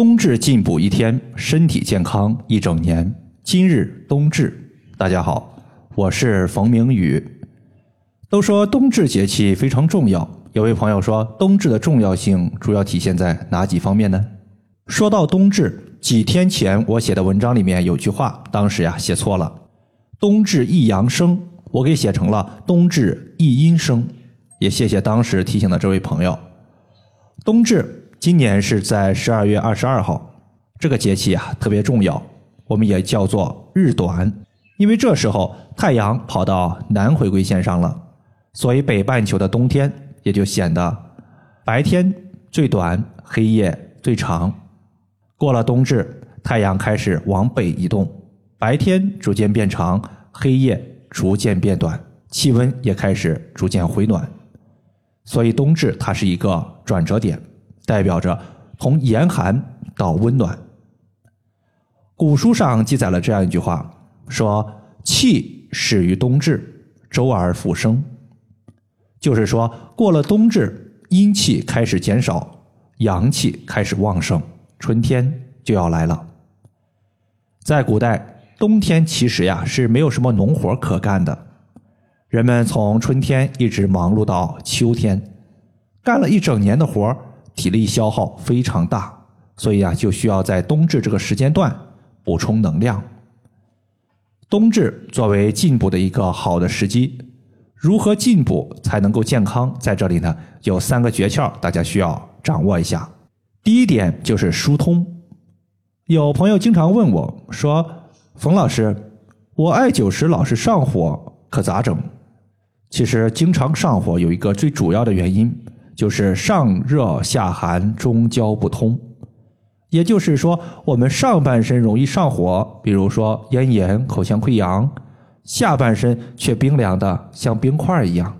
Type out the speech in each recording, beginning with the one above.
冬至进补一天，身体健康一整年。今日冬至，大家好，我是冯明宇。都说冬至节气非常重要，有位朋友说，冬至的重要性主要体现在哪几方面呢？说到冬至，几天前我写的文章里面有句话，当时呀写错了，冬至一阳生，我给写成了冬至一阴生。也谢谢当时提醒的这位朋友。冬至。今年是在十二月二十二号，这个节气啊特别重要，我们也叫做日短，因为这时候太阳跑到南回归线上了，所以北半球的冬天也就显得白天最短，黑夜最长。过了冬至，太阳开始往北移动，白天逐渐变长，黑夜逐渐变短，气温也开始逐渐回暖，所以冬至它是一个转折点。代表着从严寒到温暖。古书上记载了这样一句话，说：“气始于冬至，周而复生。”就是说，过了冬至，阴气开始减少，阳气开始旺盛，春天就要来了。在古代，冬天其实呀是没有什么农活可干的，人们从春天一直忙碌到秋天，干了一整年的活儿。体力消耗非常大，所以啊，就需要在冬至这个时间段补充能量。冬至作为进补的一个好的时机，如何进补才能够健康？在这里呢，有三个诀窍，大家需要掌握一下。第一点就是疏通。有朋友经常问我说：“冯老师，我艾灸时老是上火，可咋整？”其实，经常上火有一个最主要的原因。就是上热下寒，中焦不通。也就是说，我们上半身容易上火，比如说咽炎、口腔溃疡；下半身却冰凉的像冰块一样。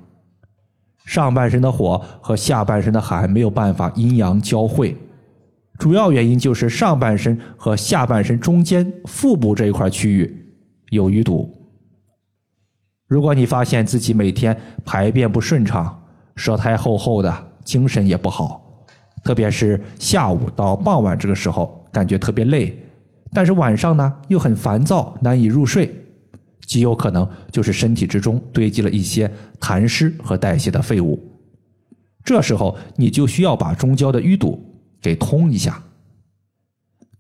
上半身的火和下半身的寒没有办法阴阳交汇，主要原因就是上半身和下半身中间腹部这一块区域有淤堵。如果你发现自己每天排便不顺畅，舌苔厚厚的，精神也不好，特别是下午到傍晚这个时候，感觉特别累，但是晚上呢又很烦躁，难以入睡，极有可能就是身体之中堆积了一些痰湿和代谢的废物。这时候你就需要把中焦的淤堵给通一下。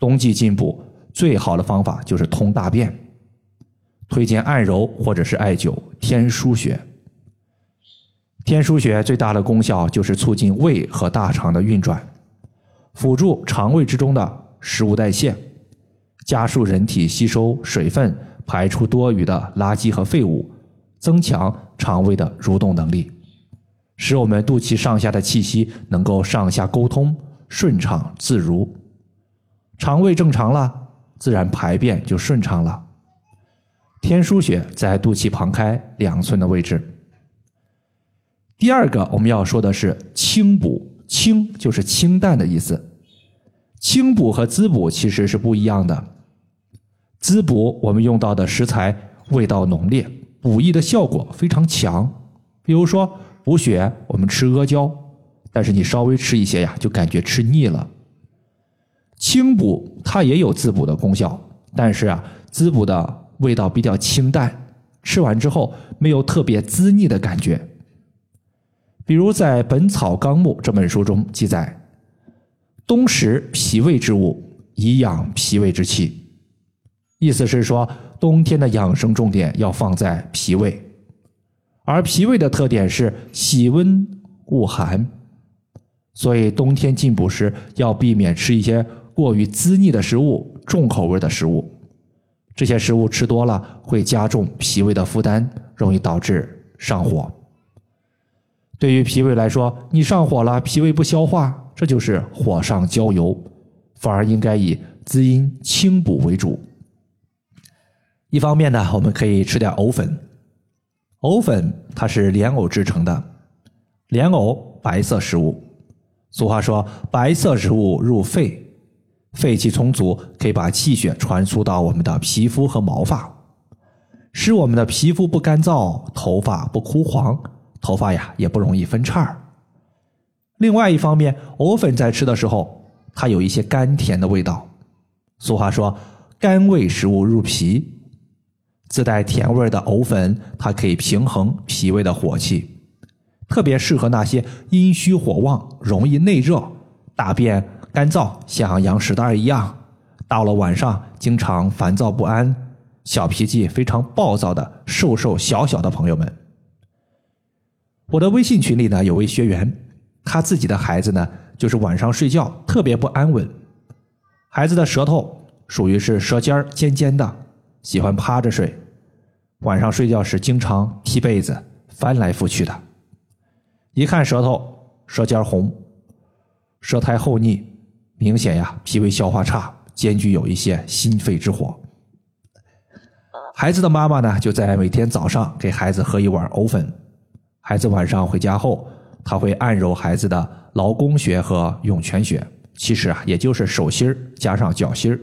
冬季进补最好的方法就是通大便，推荐按揉或者是艾灸天枢穴。天枢穴最大的功效就是促进胃和大肠的运转，辅助肠胃之中的食物代谢，加速人体吸收水分，排出多余的垃圾和废物，增强肠胃的蠕动能力，使我们肚脐上下的气息能够上下沟通，顺畅自如。肠胃正常了，自然排便就顺畅了。天枢穴在肚脐旁开两寸的位置。第二个我们要说的是清补，清就是清淡的意思。清补和滋补其实是不一样的。滋补我们用到的食材味道浓烈，补益的效果非常强。比如说补血，我们吃阿胶，但是你稍微吃一些呀，就感觉吃腻了。清补它也有滋补的功效，但是啊，滋补的味道比较清淡，吃完之后没有特别滋腻的感觉。比如在《本草纲目》这本书中记载，冬食脾胃之物，以养脾胃之气。意思是说，冬天的养生重点要放在脾胃，而脾胃的特点是喜温恶寒，所以冬天进补时要避免吃一些过于滋腻的食物、重口味的食物。这些食物吃多了会加重脾胃的负担，容易导致上火。对于脾胃来说，你上火了，脾胃不消化，这就是火上浇油，反而应该以滋阴清补为主。一方面呢，我们可以吃点藕粉，藕粉它是莲藕制成的，莲藕白色食物，俗话说白色食物入肺，肺气充足，可以把气血传输到我们的皮肤和毛发，使我们的皮肤不干燥，头发不枯黄。头发呀也不容易分叉。另外一方面，藕粉在吃的时候它有一些甘甜的味道。俗话说，甘味食物入脾。自带甜味的藕粉，它可以平衡脾胃的火气，特别适合那些阴虚火旺、容易内热、大便干燥，像羊屎蛋一样，到了晚上经常烦躁不安、小脾气非常暴躁的瘦瘦小小的朋友们。我的微信群里呢，有位学员，他自己的孩子呢，就是晚上睡觉特别不安稳，孩子的舌头属于是舌尖尖尖的。喜欢趴着睡，晚上睡觉时经常踢被子，翻来覆去的。一看舌头，舌尖红，舌苔厚腻，明显呀，脾胃消化差，兼具有一些心肺之火。孩子的妈妈呢，就在每天早上给孩子喝一碗藕粉。孩子晚上回家后，他会按揉孩子的劳宫穴和涌泉穴，其实啊，也就是手心加上脚心。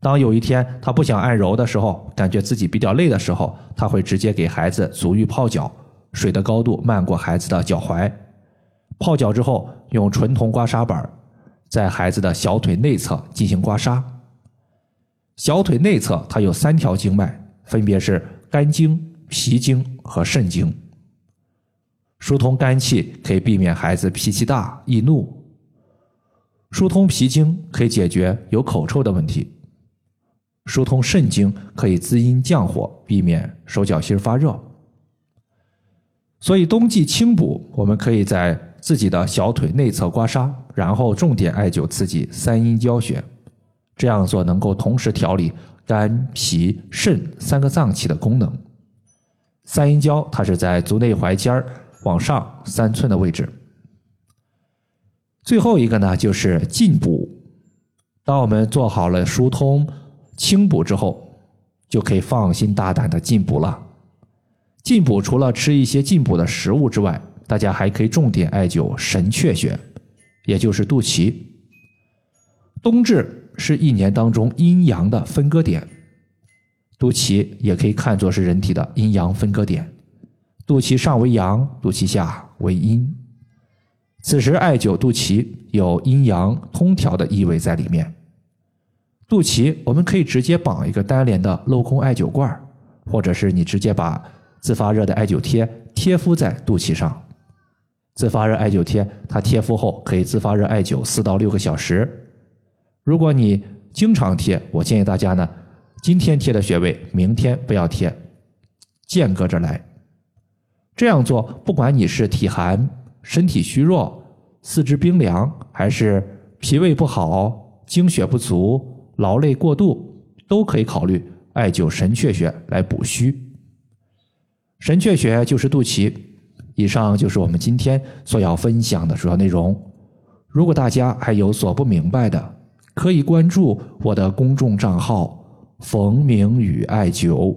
当有一天他不想按揉的时候，感觉自己比较累的时候，他会直接给孩子足浴泡脚，水的高度漫过孩子的脚踝。泡脚之后，用纯铜刮痧板在孩子的小腿内侧进行刮痧。小腿内侧它有三条经脉，分别是肝经、脾经和肾经。疏通肝气可以避免孩子脾气大、易怒；疏通脾经可以解决有口臭的问题。疏通肾经可以滋阴降火，避免手脚心发热。所以冬季清补，我们可以在自己的小腿内侧刮痧，然后重点艾灸刺激三阴交穴。这样做能够同时调理肝、脾、肾三个脏器的功能。三阴交它是在足内踝尖儿往上三寸的位置。最后一个呢，就是进补。当我们做好了疏通。清补之后，就可以放心大胆的进补了。进补除了吃一些进补的食物之外，大家还可以重点艾灸神阙穴，也就是肚脐。冬至是一年当中阴阳的分割点，肚脐也可以看作是人体的阴阳分割点。肚脐上为阳，肚脐下为阴。此时艾灸肚脐有阴阳通调的意味在里面。肚脐，我们可以直接绑一个单联的镂空艾灸罐或者是你直接把自发热的艾灸贴贴敷在肚脐上。自发热艾灸贴，它贴敷后可以自发热艾灸四到六个小时。如果你经常贴，我建议大家呢，今天贴的穴位，明天不要贴，间隔着来。这样做，不管你是体寒、身体虚弱、四肢冰凉，还是脾胃不好、精血不足。劳累过度都可以考虑艾灸神阙穴来补虚。神阙穴就是肚脐。以上就是我们今天所要分享的主要内容。如果大家还有所不明白的，可以关注我的公众账号“冯明宇艾灸”，